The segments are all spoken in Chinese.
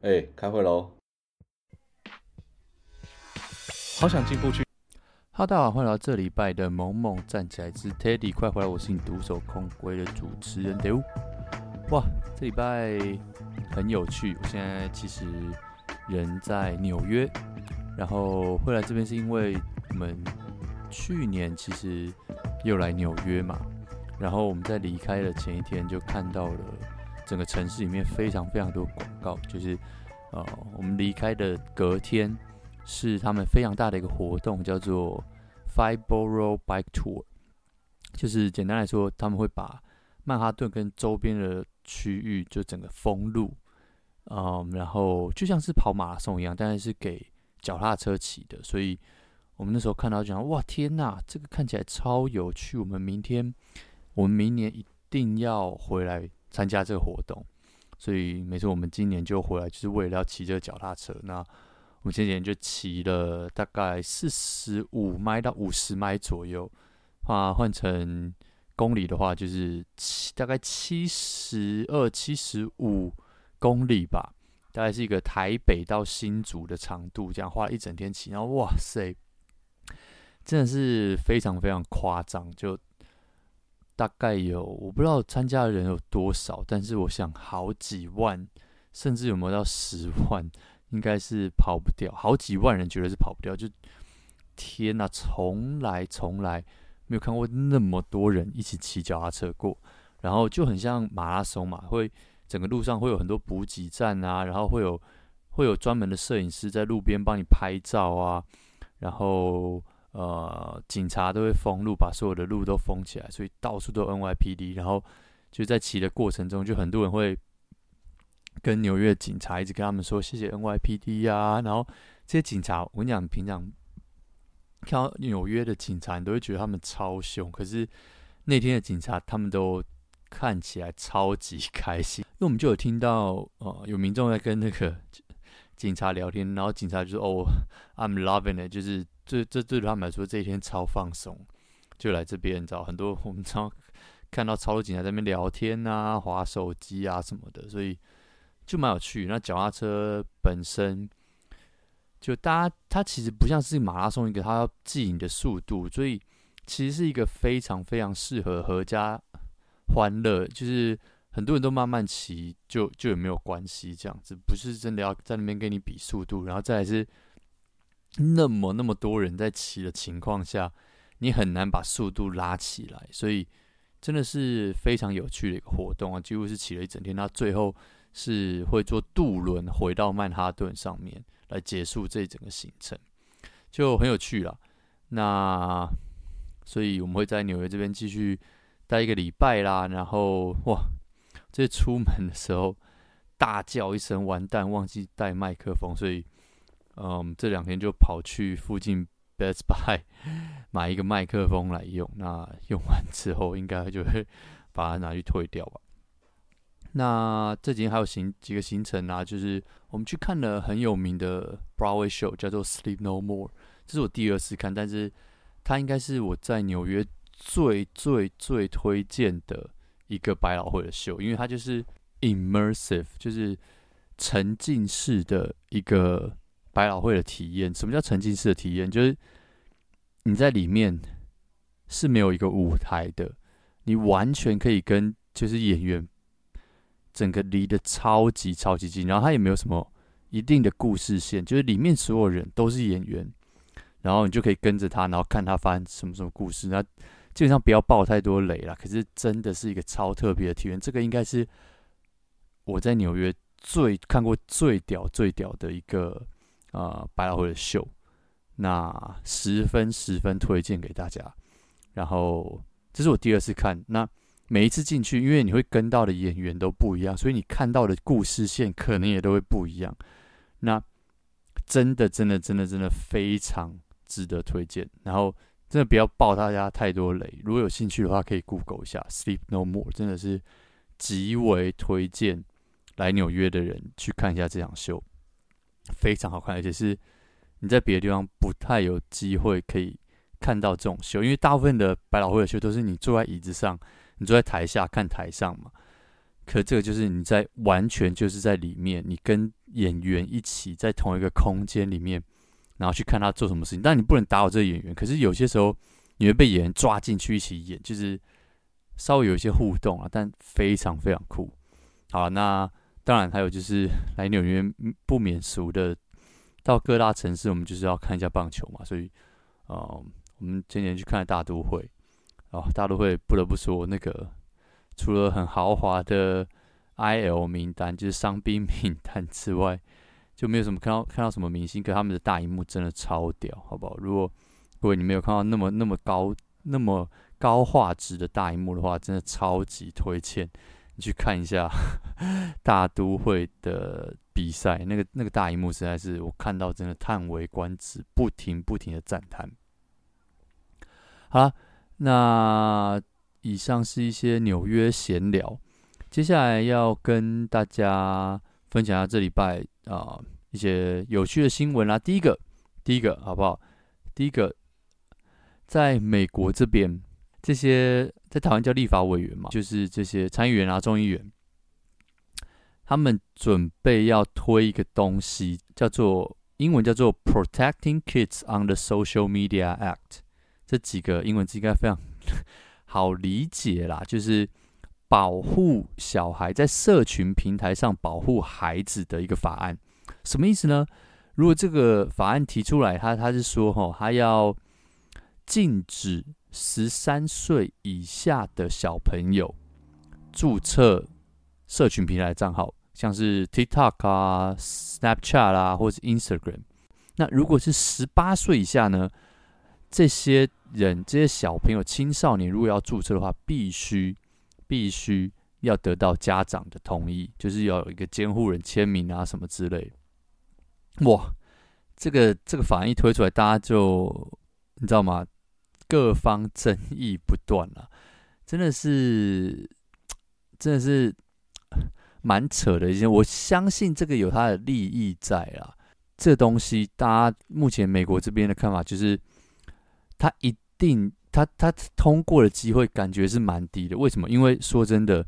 哎、欸，开会喽！好想进步去。哈，大家好，欢迎来到这礼拜的萌萌站起来之 Teddy，快回来！我是你独守空闺的主持人 d e。哇，这礼拜很有趣。我现在其实人在纽约，然后会来这边是因为我们去年其实又来纽约嘛。然后我们在离开的前一天就看到了。整个城市里面非常非常多广告，就是，呃，我们离开的隔天是他们非常大的一个活动，叫做 Five Borough Bike Tour，就是简单来说，他们会把曼哈顿跟周边的区域就整个封路，嗯，然后就像是跑马拉松一样，但是是给脚踏车骑的，所以我们那时候看到就讲，哇，天呐，这个看起来超有趣，我们明天，我们明年一定要回来。参加这个活动，所以没错，我们今年就回来，就是为了要骑这个脚踏车。那我们今年就骑了大概四十五迈到五十迈左右，啊，换成公里的话，就是七大概七十二、七十五公里吧，大概是一个台北到新竹的长度，这样花了一整天骑，然后哇塞，真的是非常非常夸张，就。大概有我不知道参加的人有多少，但是我想好几万，甚至有没有到十万，应该是跑不掉。好几万人绝对是跑不掉。就天哪，从来从来没有看过那么多人一起骑脚踏车过。然后就很像马拉松嘛，会整个路上会有很多补给站啊，然后会有会有专门的摄影师在路边帮你拍照啊，然后。呃，警察都会封路，把所有的路都封起来，所以到处都 NYPD。然后就在骑的过程中，就很多人会跟纽约警察一直跟他们说谢谢 NYPD 呀、啊。然后这些警察，我跟你讲，平常看到纽约的警察，你都会觉得他们超凶。可是那天的警察，他们都看起来超级开心，因为我们就有听到，呃，有民众在跟那个警察聊天，然后警察就说：“哦，I'm loving it，就是。”这这对他们来说，这一天超放松，就来这边找很多我们常看到超多警察在那边聊天啊、划手机啊什么的，所以就蛮有趣。那脚踏车本身就大家，它其实不像是马拉松一个，它要记你的速度，所以其实是一个非常非常适合合家欢乐，就是很多人都慢慢骑，就就也没有关系，这样子不是真的要在那边跟你比速度，然后再来是。那么那么多人在骑的情况下，你很难把速度拉起来，所以真的是非常有趣的一个活动啊！几乎是骑了一整天，那最后是会坐渡轮回到曼哈顿上面来结束这整个行程，就很有趣了。那所以我们会在纽约这边继续待一个礼拜啦。然后哇，这出门的时候大叫一声“完蛋”，忘记带麦克风，所以。嗯，这两天就跑去附近 Best Buy 买一个麦克风来用。那用完之后，应该就会把它拿去退掉吧。那这几天还有行几个行程啊，就是我们去看了很有名的 Broadway show，叫做 Sleep No More。这是我第二次看，但是它应该是我在纽约最最最推荐的一个百老汇的秀，因为它就是 immersive，就是沉浸式的一个。百老汇的体验，什么叫沉浸式的体验？就是你在里面是没有一个舞台的，你完全可以跟就是演员整个离得超级超级近，然后他也没有什么一定的故事线，就是里面所有人都是演员，然后你就可以跟着他，然后看他发生什么什么故事。那基本上不要爆太多雷啦，可是真的是一个超特别的体验。这个应该是我在纽约最看过最屌最屌的一个。啊、呃，百老汇的秀，那十分十分推荐给大家。然后这是我第二次看，那每一次进去，因为你会跟到的演员都不一样，所以你看到的故事线可能也都会不一样。那真的真的真的真的非常值得推荐。然后真的不要爆大家太多雷，如果有兴趣的话，可以 Google 一下《Sleep No More》，真的是极为推荐来纽约的人去看一下这场秀。非常好看，而且是你在别的地方不太有机会可以看到这种秀，因为大部分的百老汇的秀都是你坐在椅子上，你坐在台下看台上嘛。可这个就是你在完全就是在里面，你跟演员一起在同一个空间里面，然后去看他做什么事情。但你不能打扰这个演员，可是有些时候你会被演员抓进去一起演，就是稍微有一些互动啊，但非常非常酷。好，那当然还有就是 来纽约不免俗的，到各大城市我们就是要看一下棒球嘛，所以，呃，我们今年去看大都会，哦，大都会不得不说那个。除了很豪华的 IL 名单，就是伤兵名单之外，就没有什么看到看到什么明星。可他们的大荧幕真的超屌，好不好？如果各位你没有看到那么那么高那么高画质的大荧幕的话，真的超级推荐你去看一下 大都会的比赛。那个那个大荧幕实在是我看到真的叹为观止，不停不停的赞叹。好了，那。以上是一些纽约闲聊，接下来要跟大家分享一下这礼拜啊、一些有趣的新闻啦。第一个，第一个好不好？第一个，在美国这边，这些在台湾叫立法委员嘛，就是这些参议员啊、众议员，他们准备要推一个东西，叫做英文叫做 Protecting Kids on the Social Media Act。这几个英文字应该非常。好理解啦，就是保护小孩在社群平台上保护孩子的一个法案，什么意思呢？如果这个法案提出来，他他是说，吼，他要禁止十三岁以下的小朋友注册社群平台账号，像是 TikTok 啊、Snapchat 啊，或者是 Instagram。那如果是十八岁以下呢？这些人，这些小朋友、青少年，如果要注册的话，必须必须要得到家长的同意，就是要有一个监护人签名啊，什么之类。哇，这个这个法案一推出来，大家就你知道吗？各方争议不断啊，真的是真的是蛮扯的一件。我相信这个有它的利益在啊。这东西，大家目前美国这边的看法就是。他一定，他他通过的机会感觉是蛮低的。为什么？因为说真的，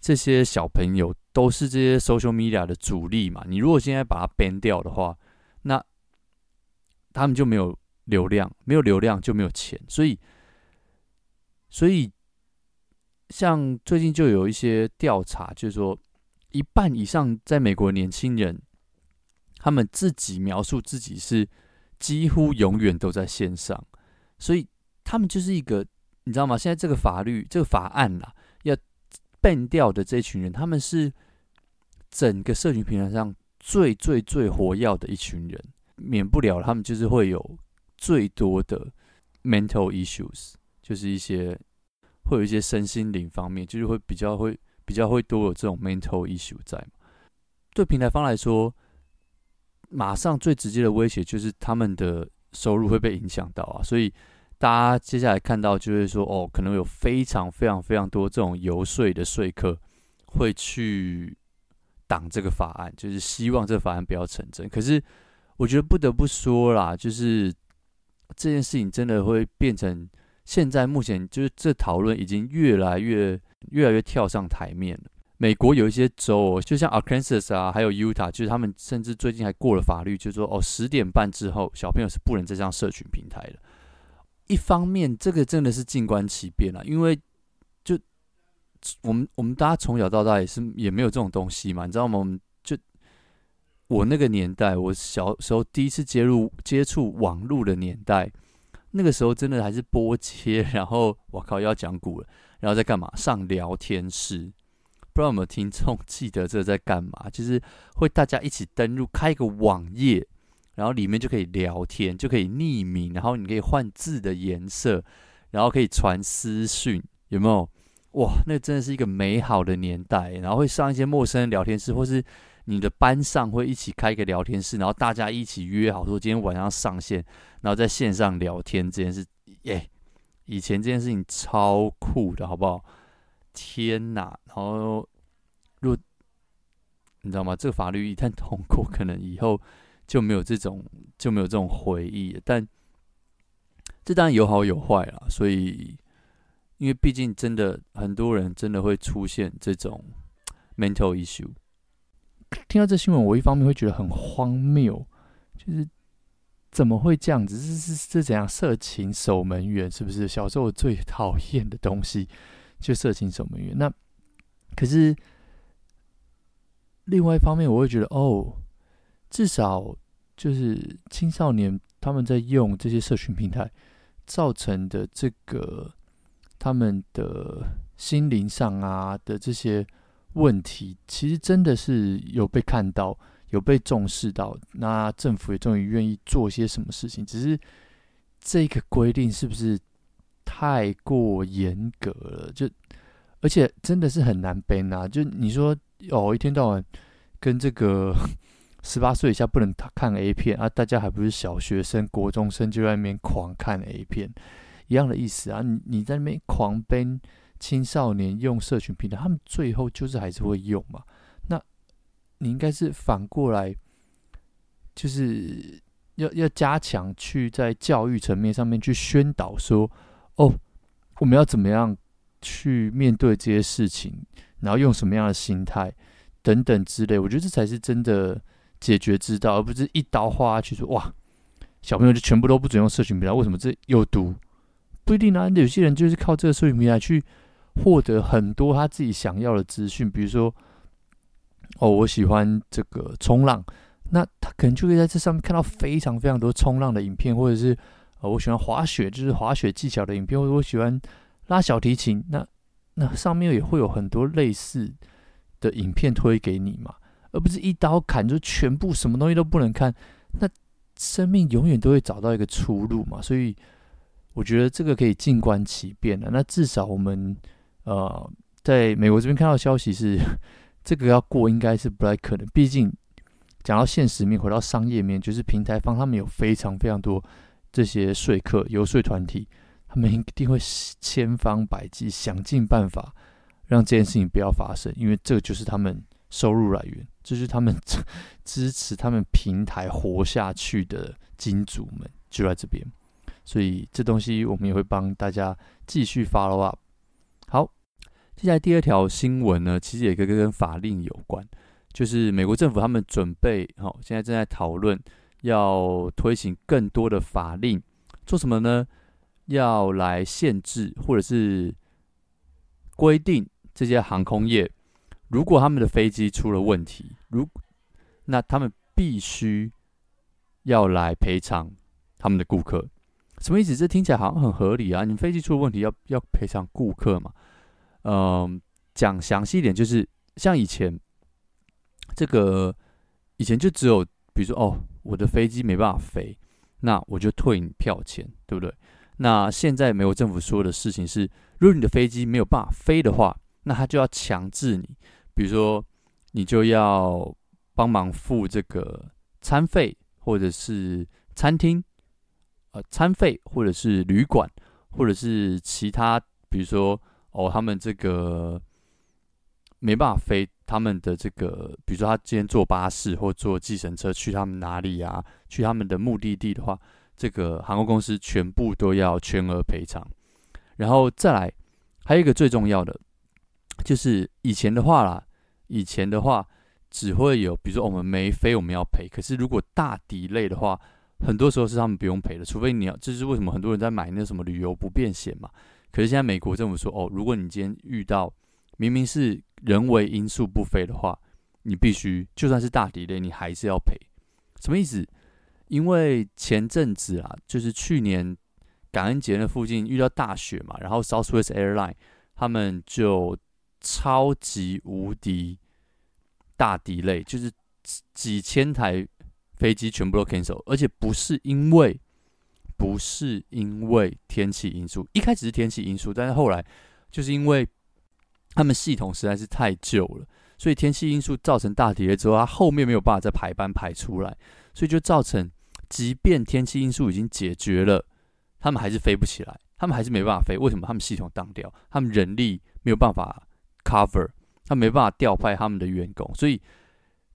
这些小朋友都是这些 social media 的主力嘛。你如果现在把它 ban 掉的话，那他们就没有流量，没有流量就没有钱。所以，所以像最近就有一些调查，就是说，一半以上在美国年轻人，他们自己描述自己是几乎永远都在线上。所以他们就是一个，你知道吗？现在这个法律、这个法案啦，要 ban 掉的这群人，他们是整个社群平台上最最最活跃的一群人，免不了他们就是会有最多的 mental issues，就是一些会有一些身心灵方面，就是会比较会比较会多有这种 mental issue 在嘛。对平台方来说，马上最直接的威胁就是他们的收入会被影响到啊，所以。大家接下来看到就会说，哦，可能有非常非常非常多这种游说的说客会去挡这个法案，就是希望这个法案不要成真。可是我觉得不得不说啦，就是这件事情真的会变成现在目前就是这讨论已经越来越越来越跳上台面了。美国有一些州，就像 Arkansas 啊，还有 Utah，就是他们甚至最近还过了法律，就是说哦，十点半之后小朋友是不能再上社群平台的。一方面，这个真的是静观其变啊，因为就我们我们大家从小到大也是也没有这种东西嘛，你知道吗？我们就我那个年代，我小时候第一次接入接触网络的年代，那个时候真的还是拨接，然后我靠要讲古了，然后在干嘛？上聊天室，不知道有没有听众记得这在干嘛？就是会大家一起登入开一个网页。然后里面就可以聊天，就可以匿名，然后你可以换字的颜色，然后可以传私讯，有没有？哇，那真的是一个美好的年代。然后会上一些陌生人聊天室，或是你的班上会一起开一个聊天室，然后大家一起约好说今天晚上上线，然后在线上聊天这件事，耶！以前这件事情超酷的，好不好？天哪！然后，如你知道吗？这个法律一旦通过，可能以后。就没有这种就没有这种回忆，但这当然有好有坏啦。所以，因为毕竟真的很多人真的会出现这种 mental issue。听到这新闻，我一方面会觉得很荒谬，就是怎么会这样子？是是是怎样？色情守门员是不是？小时候我最讨厌的东西就色情守门员。那可是另外一方面，我会觉得哦，至少就是青少年他们在用这些社群平台造成的这个他们的心灵上啊的这些。问题其实真的是有被看到，有被重视到，那政府也终于愿意做些什么事情。只是这个规定是不是太过严格了？就而且真的是很难背啊！就你说哦，一天到晚跟这个十八岁以下不能看 A 片啊，大家还不是小学生、国中生就在那边狂看 A 片，一样的意思啊！你你在那边狂奔。青少年用社群平台，他们最后就是还是会用嘛？那你应该是反过来，就是要要加强去在教育层面上面去宣导说，哦，我们要怎么样去面对这些事情，然后用什么样的心态等等之类。我觉得这才是真的解决之道，而不是一刀划下去说，哇，小朋友就全部都不准用社群平台，为什么这有毒？不一定啊，有些人就是靠这个社群平台去。获得很多他自己想要的资讯，比如说，哦，我喜欢这个冲浪，那他可能就会在这上面看到非常非常多冲浪的影片，或者是，呃，我喜欢滑雪，就是滑雪技巧的影片，或者我喜欢拉小提琴，那那上面也会有很多类似的影片推给你嘛，而不是一刀砍，就全部什么东西都不能看，那生命永远都会找到一个出路嘛，所以我觉得这个可以静观其变的，那至少我们。呃，在美国这边看到消息是，这个要过应该是不太可能。毕竟讲到现实面，回到商业面，就是平台方他们有非常非常多这些说客、游说团体，他们一定会千方百计想尽办法让这件事情不要发生，因为这就是他们收入来源，这就是他们 支持他们平台活下去的金主们就在这边。所以这东西我们也会帮大家继续 follow up。好，接下来第二条新闻呢，其实也跟跟法令有关，就是美国政府他们准备，好，现在正在讨论要推行更多的法令，做什么呢？要来限制或者是规定这些航空业，如果他们的飞机出了问题，如那他们必须要来赔偿他们的顾客。什么意思？这听起来好像很合理啊！你飞机出了问题要，要赔偿顾客嘛？嗯、讲详细一点，就是像以前这个，以前就只有比如说哦，我的飞机没办法飞，那我就退你票钱，对不对？那现在美国政府说的事情是，如果你的飞机没有办法飞的话，那他就要强制你，比如说你就要帮忙付这个餐费，或者是餐厅。呃，餐费或者是旅馆，或者是其他，比如说哦，他们这个没办法飞，他们的这个，比如说他今天坐巴士或坐计程车去他们哪里啊？去他们的目的地的话，这个航空公司全部都要全额赔偿。然后再来，还有一个最重要的，就是以前的话啦，以前的话只会有，比如说我们没飞，我们要赔。可是如果大敌类的话，很多时候是他们不用赔的，除非你要，这是为什么很多人在买那什么旅游不便险嘛。可是现在美国政府说，哦，如果你今天遇到明明是人为因素不飞的话，你必须就算是大敌类你还是要赔。什么意思？因为前阵子啊，就是去年感恩节那附近遇到大雪嘛，然后 Southwest Airline 他们就超级无敌大敌类就是几千台。飞机全部都 cancel，而且不是因为不是因为天气因素，一开始是天气因素，但是后来就是因为他们系统实在是太旧了，所以天气因素造成大 delay 之后，它后面没有办法再排班排出来，所以就造成即便天气因素已经解决了，他们还是飞不起来，他们还是没办法飞。为什么？他们系统当掉，他们人力没有办法 cover，他没办法调派他们的员工，所以。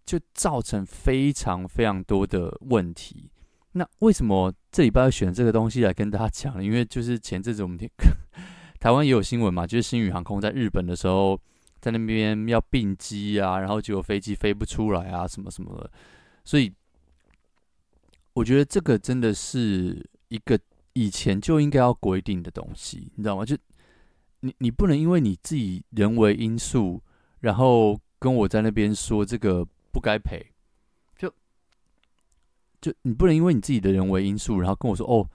就造成非常非常多的问题。那为什么这礼拜要选这个东西来跟大家讲呢？因为就是前阵子我们 台湾也有新闻嘛，就是新宇航空在日本的时候在那边要并机啊，然后结果飞机飞不出来啊，什么什么的。所以我觉得这个真的是一个以前就应该要规定的东西，你知道吗？就你你不能因为你自己人为因素，然后跟我在那边说这个不该赔，就就你不能因为你自己的人为因素，然后跟我说哦，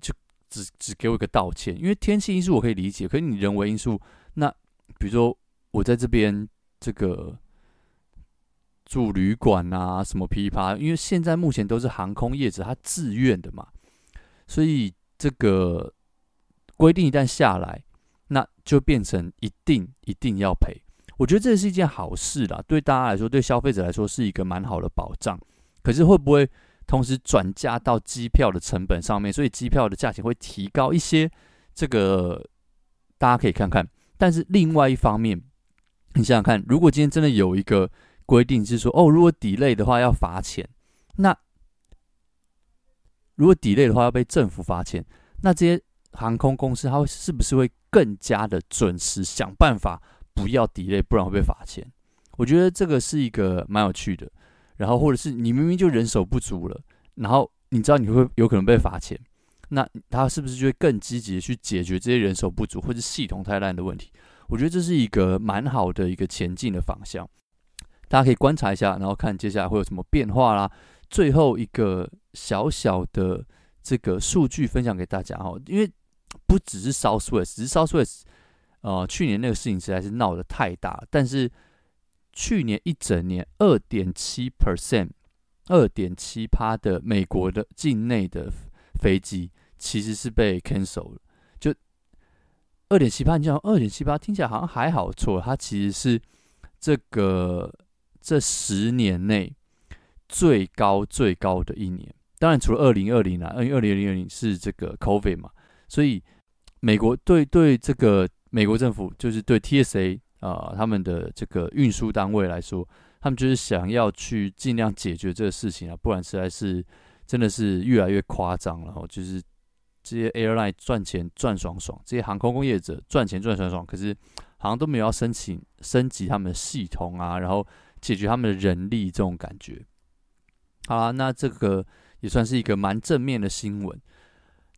就只只给我一个道歉，因为天气因素我可以理解，可是你人为因素，那比如说我在这边这个。住旅馆啊，什么噼啪？因为现在目前都是航空业者他自愿的嘛，所以这个规定一旦下来，那就变成一定一定要赔。我觉得这是一件好事啦，对大家来说，对消费者来说是一个蛮好的保障。可是会不会同时转嫁到机票的成本上面？所以机票的价钱会提高一些？这个大家可以看看。但是另外一方面，你想想看，如果今天真的有一个。规定是说，哦，如果抵赖的话要罚钱。那如果抵赖的话要被政府罚钱，那这些航空公司它会是不是会更加的准时想办法不要 delay，不然会被罚钱？我觉得这个是一个蛮有趣的。然后或者是你明明就人手不足了，然后你知道你会有可能被罚钱，那他是不是就会更积极的去解决这些人手不足或者系统太烂的问题？我觉得这是一个蛮好的一个前进的方向。大家可以观察一下，然后看接下来会有什么变化啦。最后一个小小的这个数据分享给大家哈，因为不只是 Southwest，只是 Southwest，呃，去年那个事情实在是闹得太大。但是去年一整年，二点七 percent，二点七趴的美国的境内的飞机其实是被 cancel 了。就二点七趴，你讲二点七趴听起来好像还好，错，它其实是这个。这十年内最高最高的一年，当然除了二零二零啊，因为二零二零是这个 COVID 嘛，所以美国对对这个美国政府就是对 TSA 啊、他们的这个运输单位来说，他们就是想要去尽量解决这个事情啊，不然实在是真的是越来越夸张了。然后就是这些 airline 赚钱赚爽爽，这些航空工业者赚钱赚爽爽，可是好像都没有要申请升级他们的系统啊，然后。解决他们的人力这种感觉，好啦，那这个也算是一个蛮正面的新闻。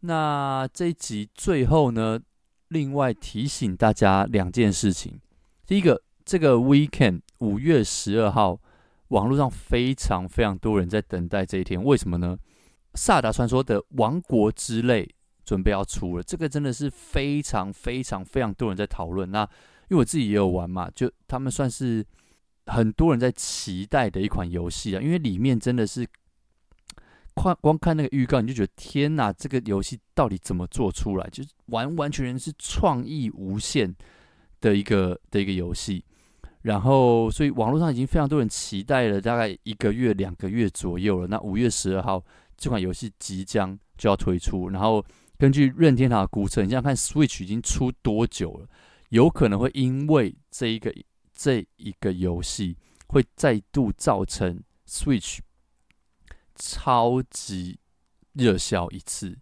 那这一集最后呢，另外提醒大家两件事情。第一个，这个 weekend 五月十二号，网络上非常非常多人在等待这一天，为什么呢？萨达传说的《王国之泪》准备要出了，这个真的是非常非常非常多人在讨论。那因为我自己也有玩嘛，就他们算是。很多人在期待的一款游戏啊，因为里面真的是，看光看那个预告你就觉得天哪，这个游戏到底怎么做出来？就是完完全全是创意无限的一个的一个游戏。然后，所以网络上已经非常多人期待了，大概一个月、两个月左右了。那五月十二号这款游戏即将就要推出。然后，根据任天堂的估测，你想想看，Switch 已经出多久了？有可能会因为这一个。这一个游戏会再度造成 Switch 超级热销一次，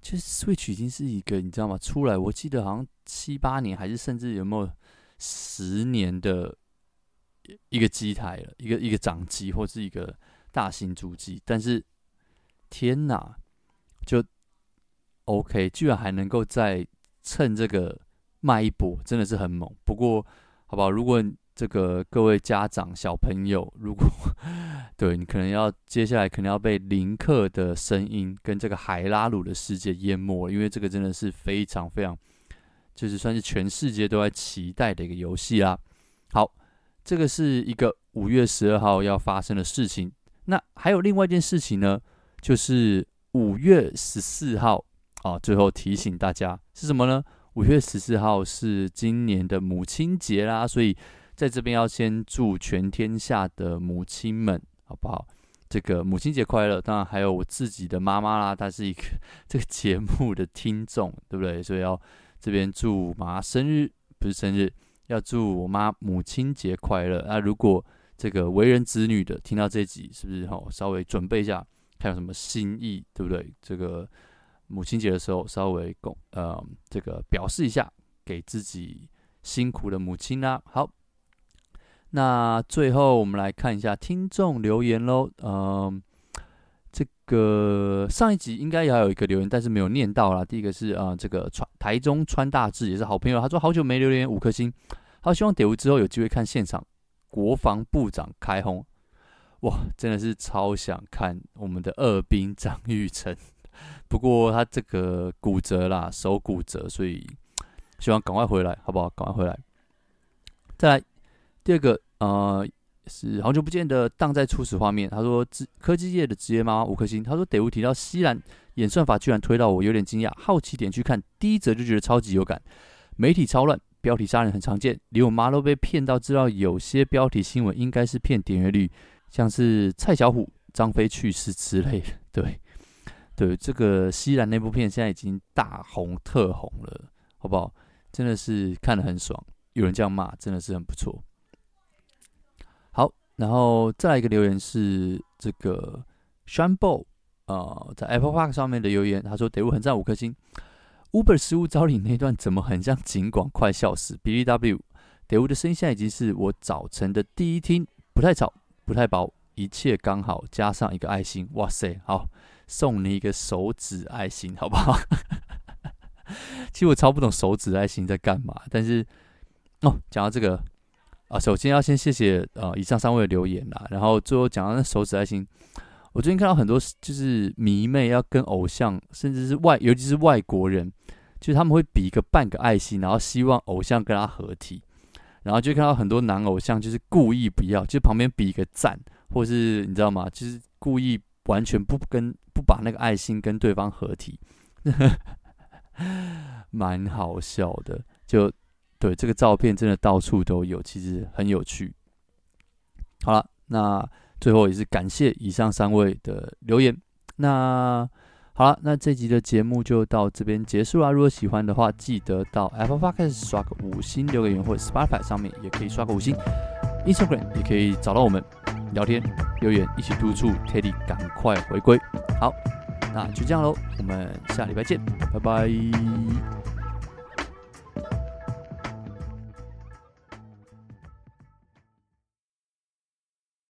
其实 Switch 已经是一个你知道吗？出来我记得好像七八年，还是甚至有没有十年的一个机台了，一个一个掌机或是一个大型主机。但是天哪，就 OK，居然还能够再趁这个卖一波，真的是很猛。不过。好不好？如果这个各位家长、小朋友，如果对你可能要接下来可能要被林克的声音跟这个海拉鲁的世界淹没了，因为这个真的是非常非常，就是算是全世界都在期待的一个游戏啦。好，这个是一个五月十二号要发生的事情。那还有另外一件事情呢，就是五月十四号啊，最后提醒大家是什么呢？五月十四号是今年的母亲节啦，所以在这边要先祝全天下的母亲们，好不好？这个母亲节快乐！当然还有我自己的妈妈啦，她是一个这个节目的听众，对不对？所以要这边祝妈生日，不是生日，要祝我妈母亲节快乐。那如果这个为人子女的听到这集，是不是好稍微准备一下，看有什么心意，对不对？这个。母亲节的时候，稍微共呃这个表示一下，给自己辛苦的母亲啦。好，那最后我们来看一下听众留言喽。嗯，这个上一集应该也有一个留言，但是没有念到啦。第一个是啊、这个川台中川大志也是好朋友，他说好久没留言，五颗星。他希望 David 之后有机会看现场国防部长开轰。哇，真的是超想看我们的二兵张玉成。不过他这个骨折啦，手骨折，所以希望赶快回来，好不好？赶快回来。再来第二个，呃，是好久不见的荡在初始画面。他说，科技业的职业妈妈五颗星。他说，得物提到西兰演算法居然推到我有点惊讶，好奇点去看第一则就觉得超级有感。媒体超乱，标题杀人很常见，连我妈都被骗到知道有些标题新闻应该是骗点阅率，像是蔡小虎、张飞去世之类的。对。对，这个西兰那部片现在已经大红特红了，好不好？真的是看得很爽，有人这样骂，真的是很不错。好，然后再来一个留言是这个 Shambo 呃，在 Apple Park 上面的留言，他说：“得物很赞五颗星。Uber 失物招领那段怎么很像警广，快笑死。！B D W 得物的声音现在已经是我早晨的第一听，不太吵，不太薄，一切刚好，加上一个爱心，哇塞，好。”送你一个手指爱心，好不好？其实我超不懂手指爱心在干嘛，但是哦，讲到这个啊，首先要先谢谢呃以上三位的留言啦，然后最后讲到那手指爱心，我最近看到很多就是迷妹要跟偶像，甚至是外，尤其是外国人，就是他们会比一个半个爱心，然后希望偶像跟他合体，然后就看到很多男偶像就是故意不要，就旁边比一个赞，或是你知道吗？就是故意完全不跟。不把那个爱心跟对方合体，蛮好笑的。就对这个照片真的到处都有，其实很有趣。好了，那最后也是感谢以上三位的留言。那好了，那这集的节目就到这边结束啦。如果喜欢的话，记得到 Apple Podcast 刷个五星，留个言，或者 Spotify 上面也可以刷个五星。Instagram 也可以找到我们。聊天留言，一起督促 Teddy 赶快回归。好，那就这样喽，我们下礼拜见，拜拜。